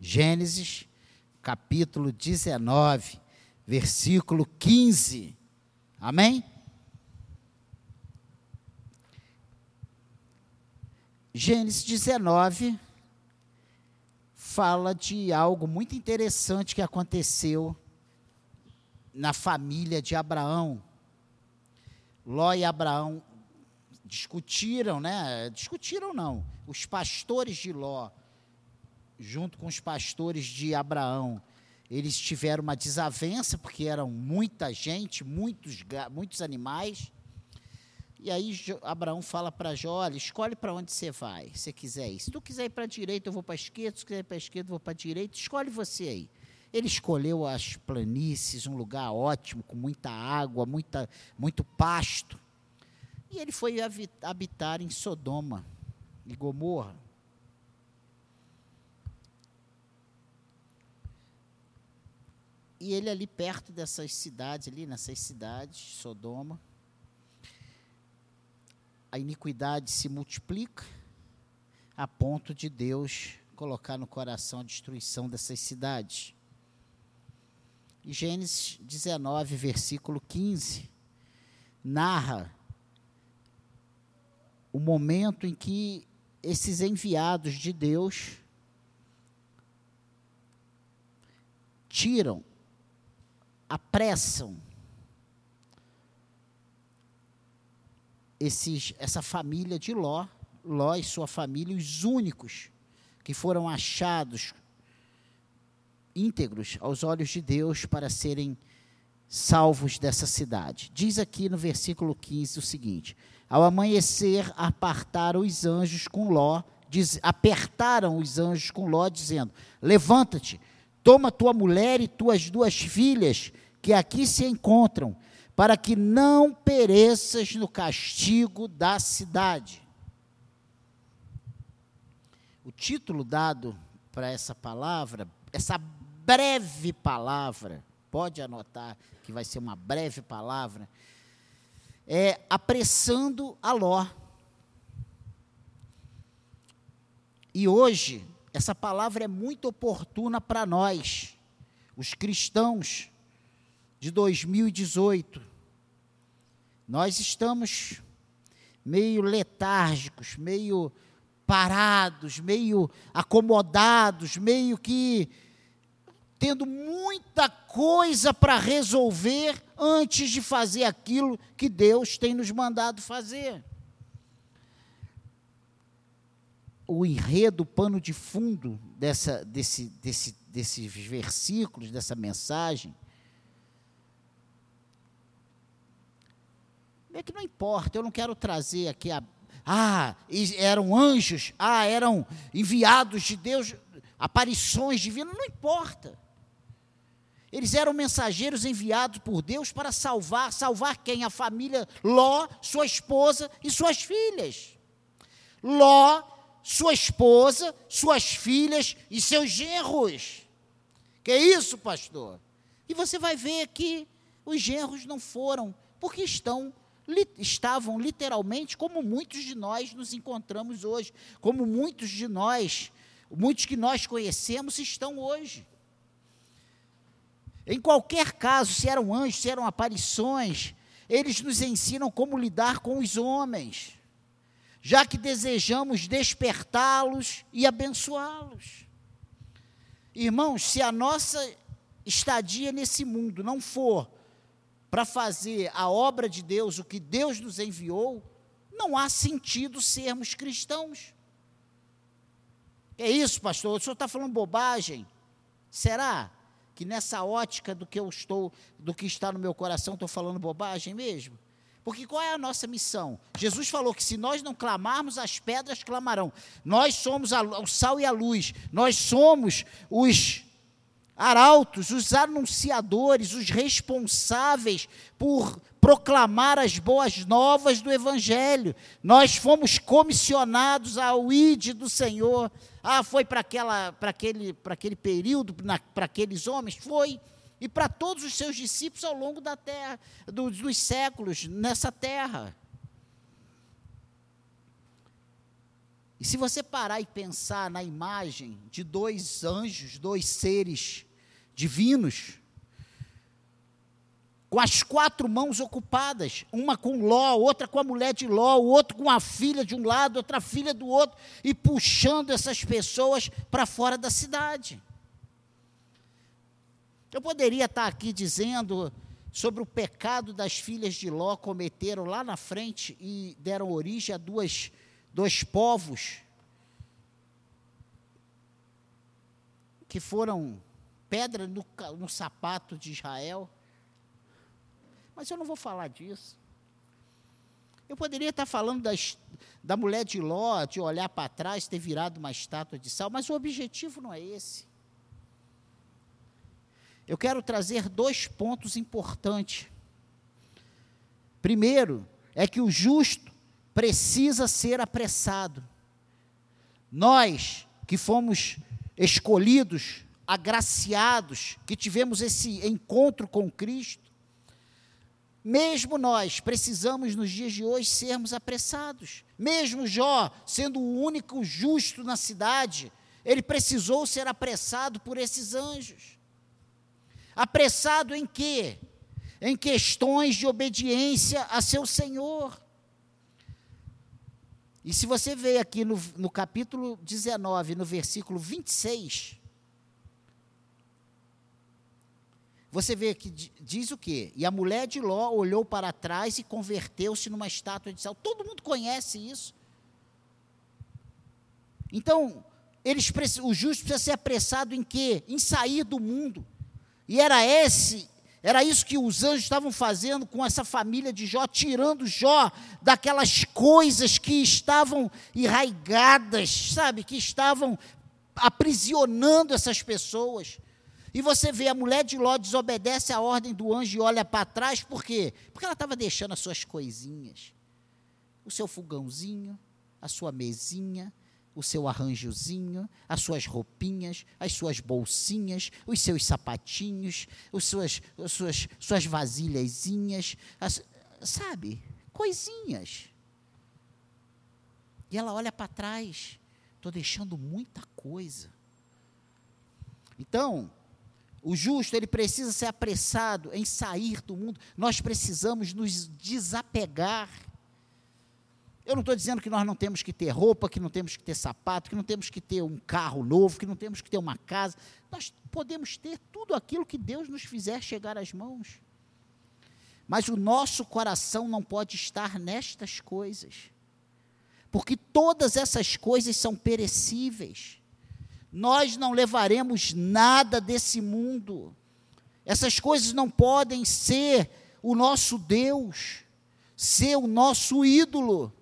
Gênesis, capítulo 19, versículo 15. Amém? Gênesis 19 fala de algo muito interessante que aconteceu na família de Abraão. Ló e Abraão discutiram, né? Discutiram não. Os pastores de Ló, junto com os pastores de Abraão, eles tiveram uma desavença porque eram muita gente, muitos muitos animais. E aí Abraão fala para Jó, olha, escolhe para onde você vai, se quiser ir. Se tu quiser ir para a direita, eu vou para a esquerda, se quiser ir para a esquerda, eu vou para a direita, escolhe você aí. Ele escolheu as planícies, um lugar ótimo, com muita água, muita, muito pasto. E ele foi habitar em Sodoma e Gomorra. E ele ali perto dessas cidades, ali nessas cidades, Sodoma, a iniquidade se multiplica a ponto de Deus colocar no coração a destruição dessas cidades. E Gênesis 19, versículo 15, narra o momento em que esses enviados de Deus tiram, apressam esses, essa família de Ló, Ló e sua família, os únicos que foram achados íntegros aos olhos de Deus para serem salvos dessa cidade. Diz aqui no versículo 15 o seguinte: Ao amanhecer, apartaram os anjos com Ló, diz, apertaram os anjos com Ló, dizendo: Levanta-te, toma tua mulher e tuas duas filhas, que aqui se encontram, para que não pereças no castigo da cidade. O título dado para essa palavra, essa breve palavra, pode anotar que vai ser uma breve palavra, é apressando a Ló. E hoje, essa palavra é muito oportuna para nós, os cristãos de 2018. Nós estamos meio letárgicos, meio parados, meio acomodados, meio que tendo muita coisa para resolver antes de fazer aquilo que Deus tem nos mandado fazer. O enredo, o pano de fundo dessa, desse, desse, desses versículos, dessa mensagem, É que não importa, eu não quero trazer aqui a. Ah, eram anjos, ah, eram enviados de Deus, aparições divinas, não importa. Eles eram mensageiros enviados por Deus para salvar, salvar quem? A família Ló, sua esposa e suas filhas. Ló, sua esposa, suas filhas e seus genros. Que é isso, pastor? E você vai ver que os genros não foram, porque estão li, estavam literalmente como muitos de nós nos encontramos hoje, como muitos de nós, muitos que nós conhecemos estão hoje. Em qualquer caso, se eram anjos, se eram aparições, eles nos ensinam como lidar com os homens, já que desejamos despertá-los e abençoá-los. Irmãos, se a nossa estadia nesse mundo não for para fazer a obra de Deus, o que Deus nos enviou, não há sentido sermos cristãos. É isso, pastor? O senhor está falando bobagem? Será que nessa ótica do que eu estou, do que está no meu coração, estou falando bobagem mesmo? Porque qual é a nossa missão? Jesus falou que se nós não clamarmos, as pedras clamarão. Nós somos o sal e a luz. Nós somos os arautos, os anunciadores, os responsáveis por proclamar as boas novas do Evangelho. Nós fomos comissionados ao ID do Senhor. Ah, foi para aquele, aquele período, para aqueles homens? Foi. E para todos os seus discípulos ao longo da terra, dos, séculos, nessa terra. E se você parar e pensar na imagem de dois anjos, dois seres divinos, com as quatro mãos ocupadas, uma com Ló, outra com a mulher de Ló, o outro com a filha de um lado, outra filha do outro, e puxando essas pessoas para fora da cidade. Eu poderia estar aqui dizendo sobre o pecado das filhas de Ló cometeram lá na frente e deram origem a duas, dois povos que foram pedra no, no sapato de Israel. Mas eu não vou falar disso. Eu poderia estar falando das, da mulher de Ló, de olhar para trás, ter virado uma estátua de sal, mas o objetivo não é esse. Eu quero trazer dois pontos importantes. Primeiro, é que o justo precisa ser apressado. Nós que fomos escolhidos, agraciados, que tivemos esse encontro com Cristo, mesmo nós precisamos nos dias de hoje sermos apressados. Mesmo Jó, sendo o único justo na cidade, ele precisou ser apressado por esses anjos. Apressado em quê? Em questões de obediência a seu Senhor. E se você vê aqui no, no capítulo 19, no versículo 26, Você vê que diz o quê? E a mulher de Ló olhou para trás e converteu-se numa estátua de sal. Todo mundo conhece isso. Então, eles, o justo precisa ser apressado em quê? Em sair do mundo. E era esse, era isso que os anjos estavam fazendo com essa família de Jó, tirando Jó daquelas coisas que estavam enraigadas, sabe, que estavam aprisionando essas pessoas. E você vê a mulher de Ló desobedece a ordem do anjo e olha para trás, por quê? Porque ela estava deixando as suas coisinhas. O seu fogãozinho, a sua mesinha, o seu arranjozinho, as suas roupinhas, as suas bolsinhas, os seus sapatinhos, os suas, as suas, suas vasilhazinhas, as, sabe? Coisinhas. E ela olha para trás, estou deixando muita coisa. Então, o justo, ele precisa ser apressado em sair do mundo. Nós precisamos nos desapegar. Eu não estou dizendo que nós não temos que ter roupa, que não temos que ter sapato, que não temos que ter um carro novo, que não temos que ter uma casa. Nós podemos ter tudo aquilo que Deus nos fizer chegar às mãos. Mas o nosso coração não pode estar nestas coisas. Porque todas essas coisas são perecíveis. Nós não levaremos nada desse mundo. Essas coisas não podem ser o nosso Deus, ser o nosso ídolo.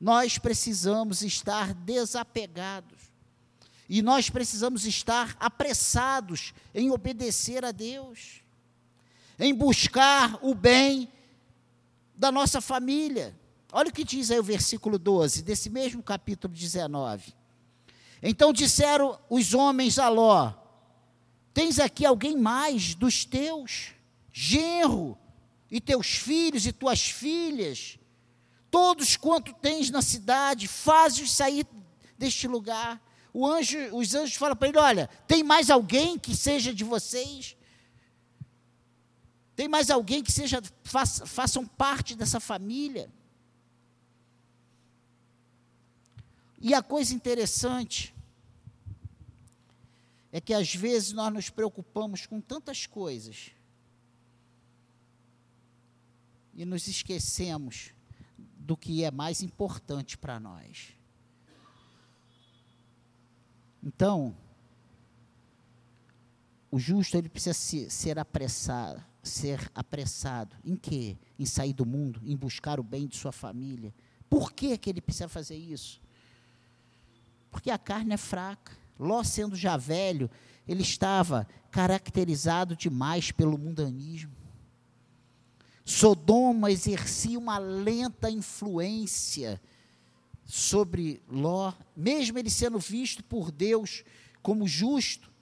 Nós precisamos estar desapegados. E nós precisamos estar apressados em obedecer a Deus, em buscar o bem da nossa família. Olha o que diz aí o versículo 12, desse mesmo capítulo 19. Então disseram os homens a Ló: Tens aqui alguém mais dos teus, genro, e teus filhos e tuas filhas, todos quanto tens na cidade, faz-os sair deste lugar. Anjo, os anjos falam para ele: Olha, tem mais alguém que seja de vocês? Tem mais alguém que seja, faça, façam parte dessa família? E a coisa interessante é que às vezes nós nos preocupamos com tantas coisas e nos esquecemos do que é mais importante para nós. Então, o justo ele precisa ser, ser apressado, ser apressado em quê? Em sair do mundo, em buscar o bem de sua família. Por que, que ele precisa fazer isso? Porque a carne é fraca. Ló, sendo já velho, ele estava caracterizado demais pelo mundanismo. Sodoma exercia uma lenta influência sobre Ló, mesmo ele sendo visto por Deus como justo,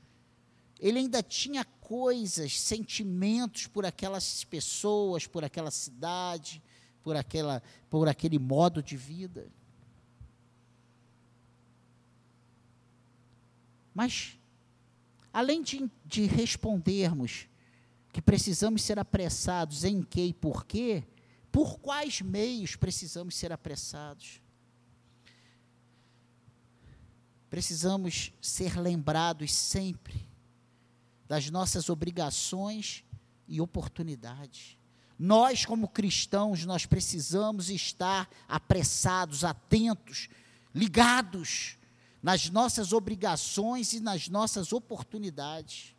ele ainda tinha coisas, sentimentos por aquelas pessoas, por aquela cidade, por, aquela, por aquele modo de vida. Mas, além de, de respondermos que precisamos ser apressados em que e por quê, por quais meios precisamos ser apressados? Precisamos ser lembrados sempre das nossas obrigações e oportunidades. Nós, como cristãos, nós precisamos estar apressados, atentos, ligados nas nossas obrigações e nas nossas oportunidades,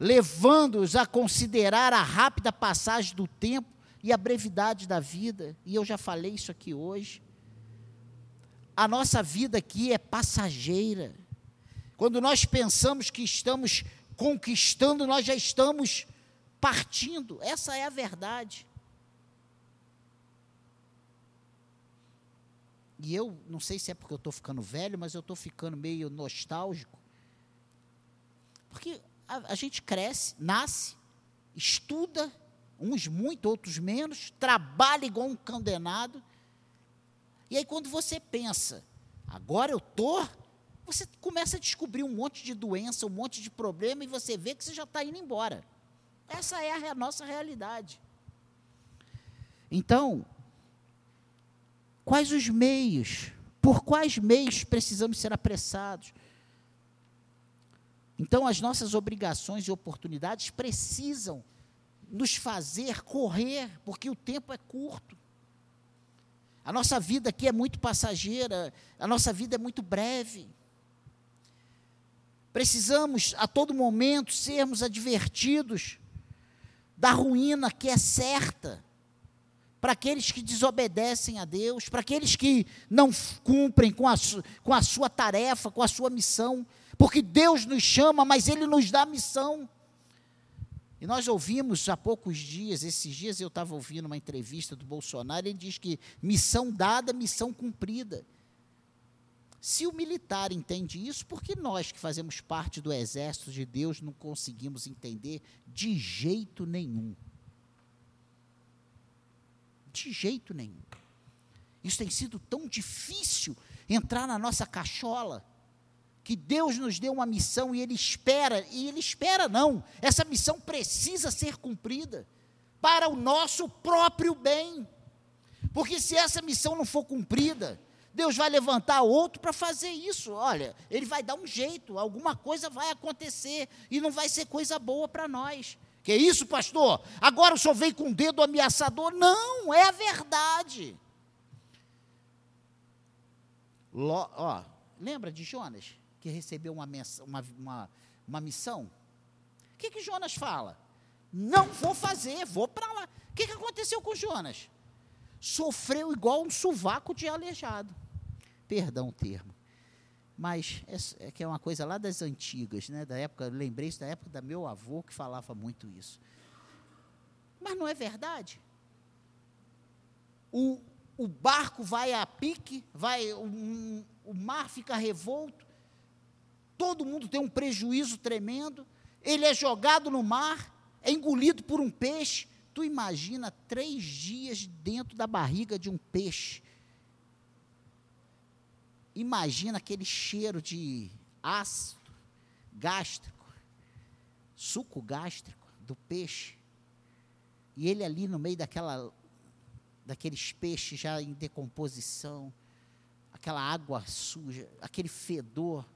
levando-os a considerar a rápida passagem do tempo e a brevidade da vida. E eu já falei isso aqui hoje. A nossa vida aqui é passageira. Quando nós pensamos que estamos conquistando, nós já estamos partindo. Essa é a verdade. E eu não sei se é porque eu estou ficando velho, mas eu estou ficando meio nostálgico. Porque a, a, gente cresce, nasce, estuda, uns muito, outros menos, trabalha igual um condenado. E aí, quando você pensa, agora eu estou, você começa a descobrir um monte de doença, um monte de problema, e você vê que você já está indo embora. Essa é a nossa realidade. Então, quais os meios? Por quais meios precisamos ser apressados? Então, as nossas obrigações e oportunidades precisam nos fazer correr, porque o tempo é curto. A nossa vida aqui é muito passageira, a nossa vida é muito breve. Precisamos a todo momento sermos advertidos da ruína que é certa para aqueles que desobedecem a Deus, para aqueles que não cumprem com a, com a sua tarefa, com a sua missão, porque Deus nos chama, mas Ele nos dá missão. E nós ouvimos há poucos dias, esses dias eu estava ouvindo uma entrevista do Bolsonaro, ele diz que missão dada, missão cumprida. Se o militar entende isso, por que nós que fazemos parte do exército de Deus não conseguimos entender de jeito nenhum? De jeito nenhum. Isso tem sido tão difícil entrar na nossa cachola, que Deus nos deu uma missão e Ele espera, e Ele espera não, essa missão precisa ser cumprida para o nosso próprio bem. Porque se essa missão não for cumprida, Deus vai levantar outro para fazer isso. Olha, ele vai dar um jeito, alguma coisa vai acontecer e não vai ser coisa boa para nós. Que isso, pastor? Agora o senhor vem com o dedo ameaçador? Não, é a verdade. Ló, ó, lembra de Jonas, que recebeu uma, uma, uma, uma missão? O que, que Jonas fala? Não vou fazer, vou para lá. O que, que aconteceu com Jonas? Sofreu igual um sovaco de aleijado perdão o termo. Mas é, é, que é uma coisa lá das antigas, né? Da época, lembrei isso da época da meu avô que falava muito isso. Mas não é verdade. O, o barco vai a pique, vai, um, o mar fica revolto, todo mundo tem um prejuízo tremendo, ele é jogado no mar, é engolido por um peixe. Tu imagina três dias dentro da barriga de um peixe, Imagina aquele cheiro de ácido gástrico, suco gástrico do peixe. E ele ali no meio daquela daqueles peixes já em decomposição, aquela água suja, aquele fedor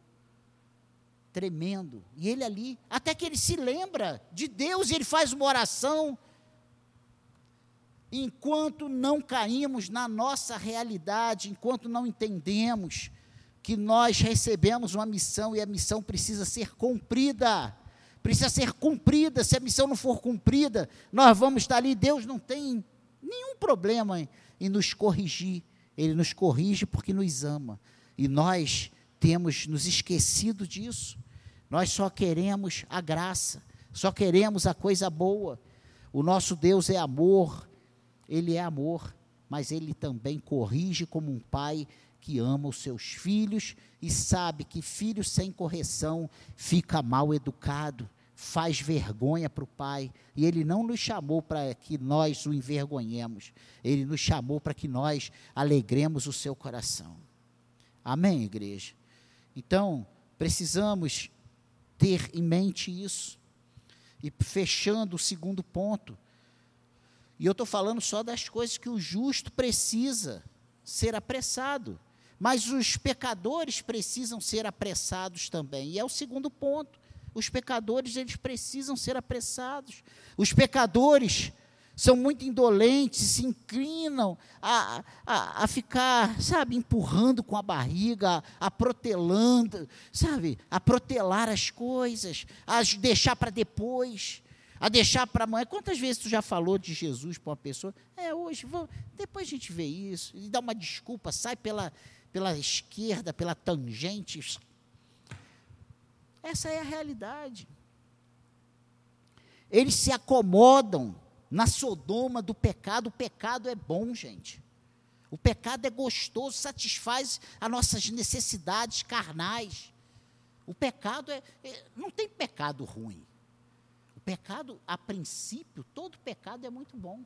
tremendo. E ele ali, até que ele se lembra de Deus e ele faz uma oração. Enquanto não caímos na nossa realidade, enquanto não entendemos que nós recebemos uma missão e a missão precisa ser cumprida. Precisa ser cumprida. Se a missão não for cumprida, nós vamos estar ali. Deus não tem nenhum problema em, em nos corrigir. Ele nos corrige porque nos ama. E nós temos nos esquecido disso. Nós só queremos a graça, só queremos a coisa boa. O nosso Deus é amor, ele é amor, mas ele também corrige como um pai que ama os seus filhos e sabe que filho sem correção fica mal educado, faz vergonha para o pai. E ele não nos chamou para que nós o envergonhemos, ele nos chamou para que nós alegremos o seu coração. Amém, igreja? Então, precisamos ter em mente isso. E fechando o segundo ponto, e eu estou falando só das coisas que o justo precisa ser apressado. Mas os pecadores precisam ser apressados também. E é o segundo ponto. Os pecadores, eles precisam ser apressados. Os pecadores são muito indolentes, se inclinam a, a, a ficar, sabe, empurrando com a barriga, a, protelando, sabe, a protelar as coisas, a deixar para depois a deixar para amanhã. Quantas vezes tu já falou de Jesus para uma pessoa? É, hoje, vou, depois a gente vê isso, e dá uma desculpa, sai pela, pela esquerda, pela tangente. Essa é a realidade. Eles se acomodam na sodoma do pecado. O pecado é bom, gente. O pecado é gostoso, satisfaz as nossas necessidades carnais. O pecado é, é não tem pecado ruim pecado, a princípio, todo pecado é muito bom.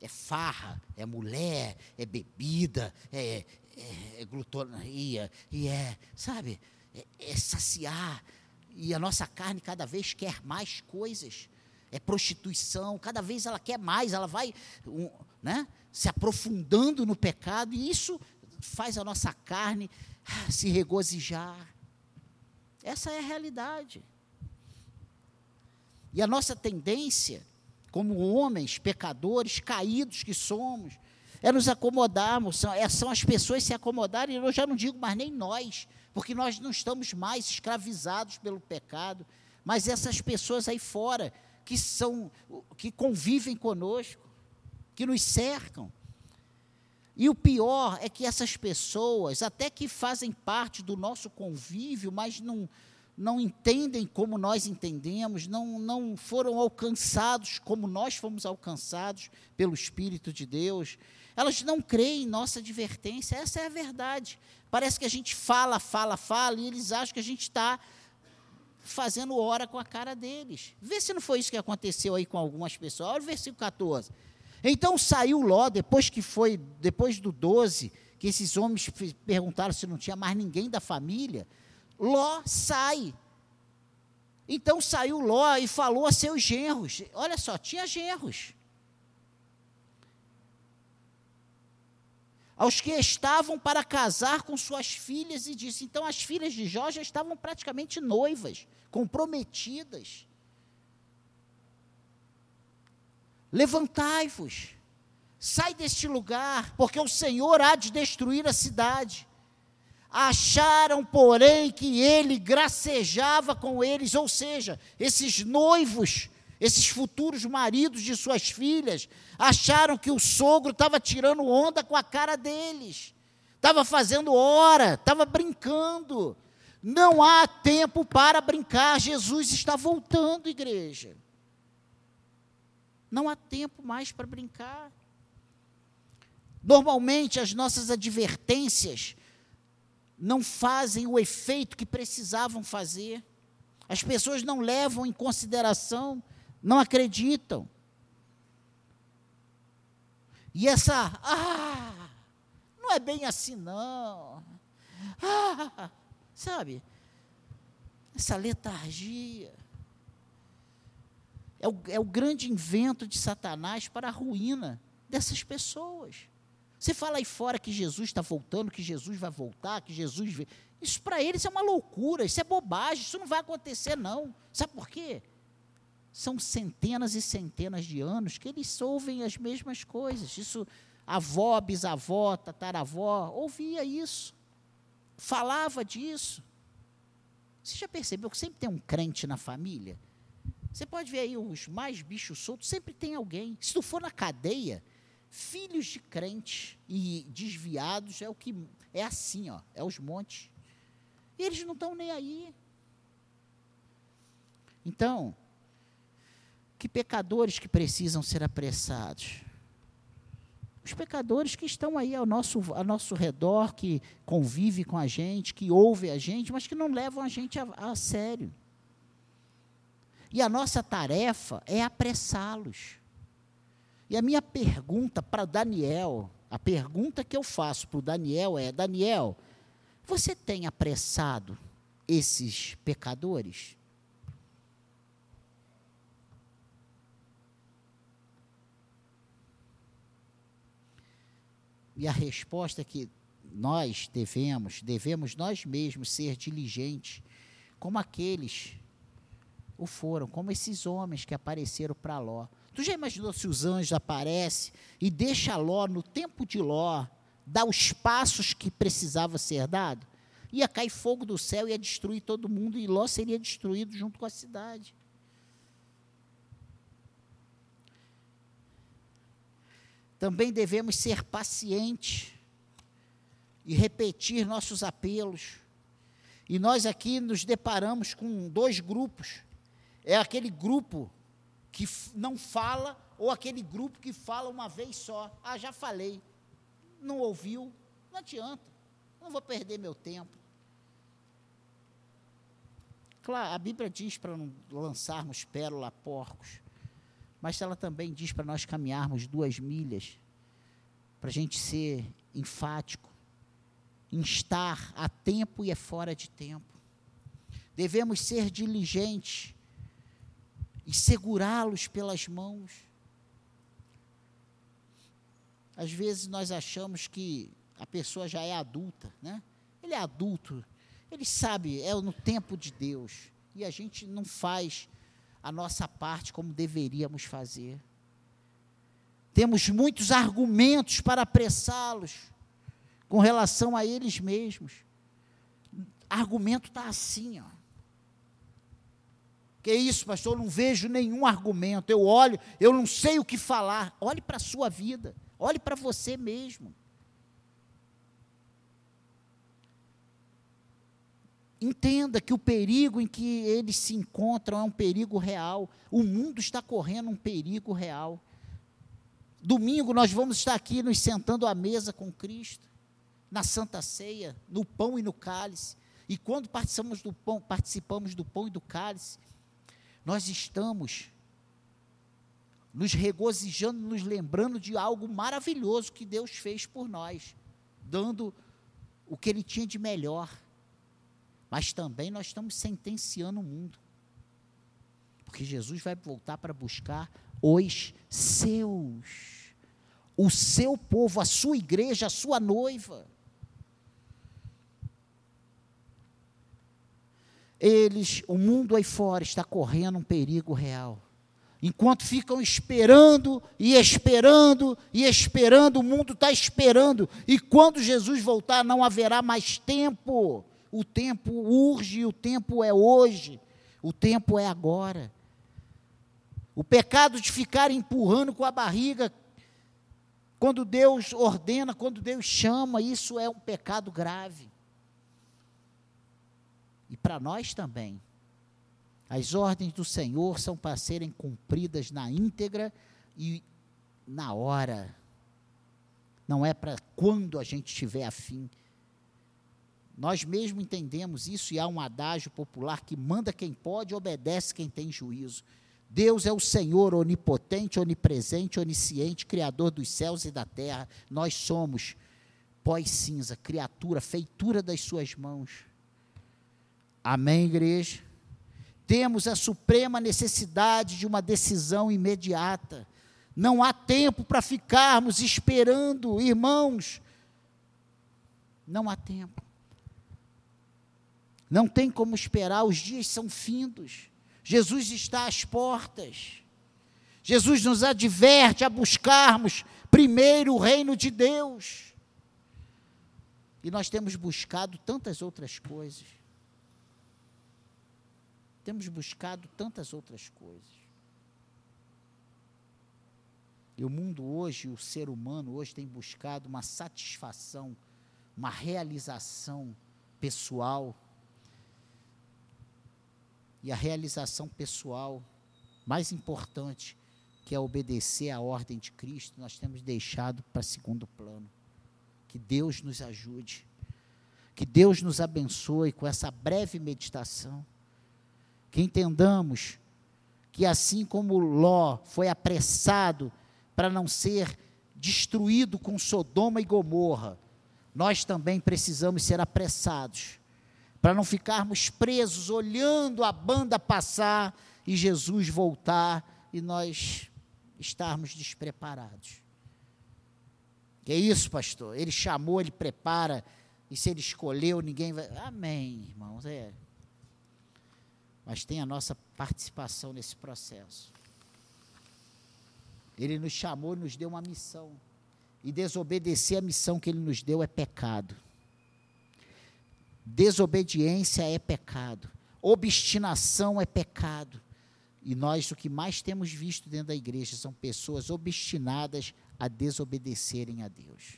É farra, é mulher, é bebida, é, é, é glutonaria, e é, sabe, é, é saciar. E a nossa carne cada vez quer mais coisas. É prostituição, cada vez ela quer mais, ela vai um, né, se aprofundando no pecado, e isso faz a nossa carne ah, se regozijar. Essa é a realidade. E a nossa tendência, como homens, pecadores, caídos que somos, é nos acomodarmos, são, é, são as pessoas se acomodarem, eu já não digo mais nem nós, porque nós não estamos mais escravizados pelo pecado, mas essas pessoas aí fora, que são, que convivem conosco, que nos cercam. E o pior é que essas pessoas, até que fazem parte do nosso convívio, mas não, não entendem como nós entendemos, não, não foram alcançados como nós fomos alcançados pelo Espírito de Deus. Elas não creem em nossa advertência, essa é a verdade. Parece que a gente fala, fala, fala, e eles acham que a gente está fazendo hora com a cara deles. Vê se não foi isso que aconteceu aí com algumas pessoas. Olha o versículo 14. Então saiu Ló, depois que foi, depois do 12, que esses homens perguntaram se não tinha mais ninguém da família. Ló sai. Então saiu Ló e falou a seus genros. Olha só, tinha genros. Aos que estavam para casar com suas filhas, e disse: então as filhas de Jó já estavam praticamente noivas, comprometidas. Levantai-vos, sai deste lugar, porque o Senhor há de destruir a cidade. Acharam, porém, que ele gracejava com eles, ou seja, esses noivos, esses futuros maridos de suas filhas, acharam que o sogro estava tirando onda com a cara deles, estava fazendo hora, estava brincando. Não há tempo para brincar, Jesus está voltando, igreja. Não há tempo mais para brincar. Normalmente, as nossas advertências não fazem o efeito que precisavam fazer. As pessoas não levam em consideração, não acreditam. E essa, ah, não é bem assim não. Ah, sabe? Essa letargia. É o, é o grande invento de Satanás para a ruína dessas pessoas. Você fala aí fora que Jesus está voltando, que Jesus vai voltar, que Jesus. Isso para eles é uma loucura, isso é bobagem, isso não vai acontecer, não. Sabe por quê? São centenas e centenas de anos que eles ouvem as mesmas coisas. Isso, avó, bisavó, tataravó, ouvia isso, falava disso. Você já percebeu que sempre tem um crente na família? Você pode ver aí os mais bichos soltos, sempre tem alguém. Se tu for na cadeia, filhos de crentes e desviados é o que é assim, ó, é os montes. E eles não estão nem aí. Então, que pecadores que precisam ser apressados? Os pecadores que estão aí ao nosso, ao nosso redor, que convivem com a gente, que ouvem a gente, mas que não levam a gente a, a sério. E a nossa tarefa é apressá-los. E a minha pergunta para Daniel, a pergunta que eu faço para o Daniel é: Daniel, Você tem apressado esses pecadores? E a resposta é que nós devemos, devemos nós mesmos ser diligentes, como aqueles o foram, como esses homens que apareceram para Ló. Tu já imaginou se os anjos aparecem e deixa Ló, no tempo de Ló, dar os passos que precisava ser dado? Ia cair fogo do céu, ia destruir todo mundo e Ló seria destruído junto com a cidade. Também devemos ser pacientes e repetir nossos apelos. E nós aqui nos deparamos com dois grupos. É aquele grupo que não fala ou aquele grupo que fala uma vez só. Ah, já falei. Não ouviu? Não adianta. Não vou perder meu tempo. Claro, a Bíblia diz para não lançarmos pérola a porcos mas ela também diz para nós caminharmos duas milhas, para a gente ser enfático, instar a tempo e é fora de tempo. Devemos ser diligentes e segurá-los pelas mãos. Às vezes nós achamos que a pessoa já é adulta, né? Ele é adulto, ele sabe, é no tempo de Deus, e a gente não faz a nossa parte como deveríamos fazer. Temos muitos argumentos para apressá-los com relação a eles mesmos. Argumento está assim, ó. Que isso, pastor? Eu não vejo nenhum argumento. Eu olho, eu não sei o que falar. Olhe para a sua vida. Olhe para você mesmo. Entenda que o perigo em que eles se encontram é um perigo real. O mundo está correndo um perigo real. Domingo nós vamos estar aqui nos sentando à mesa com Cristo, na Santa Ceia, no pão e no cálice. E quando participamos do pão, participamos do pão e do cálice, nós estamos nos regozijando, nos lembrando de algo maravilhoso que Deus fez por nós, dando o que Ele tinha de melhor mas também nós estamos sentenciando o mundo. Porque Jesus vai voltar para buscar os seus. O seu povo, a sua igreja, a sua noiva. Eles, o mundo aí fora está correndo um perigo real. Enquanto ficam esperando e esperando e esperando, o mundo está esperando. E quando Jesus voltar, não haverá mais tempo o tempo urge, o tempo é hoje, o tempo é agora. O pecado de ficar empurrando com a barriga, quando Deus ordena, quando Deus chama, isso é um pecado grave. E para nós também. As ordens do Senhor são para serem cumpridas na íntegra e na hora. Não é para quando a gente tiver afim. Nós mesmo entendemos isso e há um adágio popular que manda quem pode, obedece quem tem juízo. Deus é o Senhor onipotente, onipresente, onisciente, criador dos céus e da terra. Nós somos pós-cinza, criatura, feitura das suas mãos. Amém, igreja? Temos a suprema necessidade de uma decisão imediata. Não há tempo para ficarmos esperando, irmãos. Não há tempo. Não tem como esperar, os dias são findos. Jesus está às portas. Jesus nos adverte a buscarmos primeiro o reino de Deus. E nós temos buscado tantas outras coisas. Temos buscado tantas outras coisas. E o mundo hoje, o ser humano hoje tem buscado uma satisfação, uma realização pessoal e a realização pessoal mais importante, que é obedecer à ordem de Cristo, nós temos deixado para segundo plano. Que Deus nos ajude. Que Deus nos abençoe com essa breve meditação. Que entendamos que assim como Ló foi apressado para não ser destruído com Sodoma e Gomorra, nós também precisamos ser apressados, para não ficarmos presos olhando a banda passar e Jesus voltar e nós estarmos despreparados. Que é isso, pastor? Ele chamou, ele prepara, e se ele escolheu, ninguém vai. Amém, irmãos. É. Mas tem a nossa participação nesse processo. Ele nos chamou, nos deu uma missão. E desobedecer a missão que ele nos deu é pecado. Desobediência é pecado. Obstinação é pecado. E nós o que mais temos visto dentro da igreja são pessoas obstinadas a desobedecerem a Deus.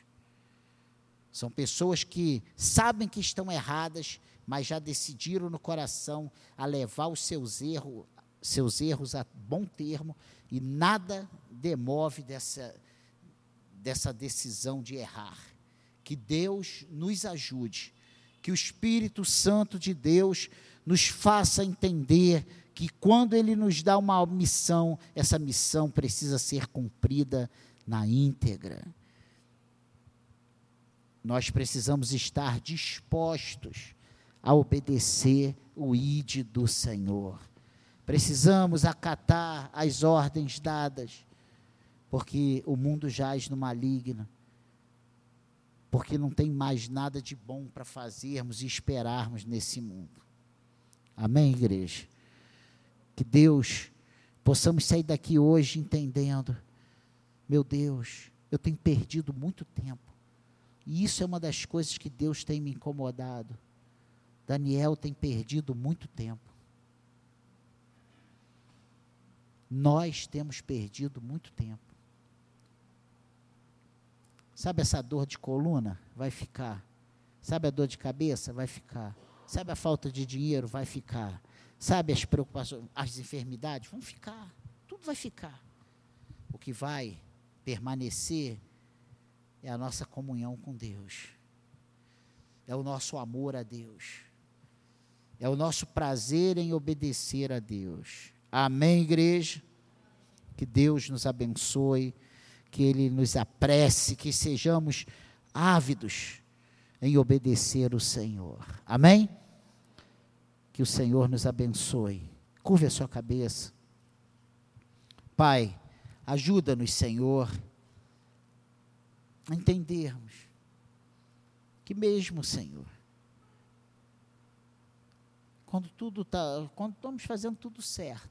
São pessoas que sabem que estão erradas, mas já decidiram no coração a levar os seus erros, seus erros a bom termo e nada demove dessa, dessa decisão de errar. Que Deus nos ajude, que o Espírito Santo de Deus nos faça entender que quando Ele nos dá uma missão, essa missão precisa ser cumprida na íntegra. Nós precisamos estar dispostos a obedecer o ide do Senhor. Precisamos acatar as ordens dadas, porque o mundo jaz no maligno, porque não tem mais nada de bom para fazermos e esperarmos nesse mundo. Amém, igreja? Que Deus possamos sair daqui hoje entendendo, meu Deus, eu tenho perdido muito tempo. E isso é uma das coisas que Deus tem me incomodado. Daniel tem perdido muito tempo. Nós temos perdido muito tempo. Sabe essa dor de coluna? Vai ficar. Sabe a dor de cabeça? Vai ficar. Sabe a falta de dinheiro? Vai ficar. Sabe as preocupações, as enfermidades? Vão ficar. Tudo vai ficar. O que vai permanecer é a nossa comunhão com Deus. É o nosso amor a Deus. É o nosso prazer em obedecer a Deus. Amém, igreja? Que Deus nos abençoe, que Ele nos apresse, que sejamos ávidos em obedecer o Senhor. Amém? Que o Senhor nos abençoe. Curve a sua cabeça. Pai, ajuda-nos, Senhor, a entendermos que mesmo, Senhor, quando tudo está, quando estamos fazendo tudo certo,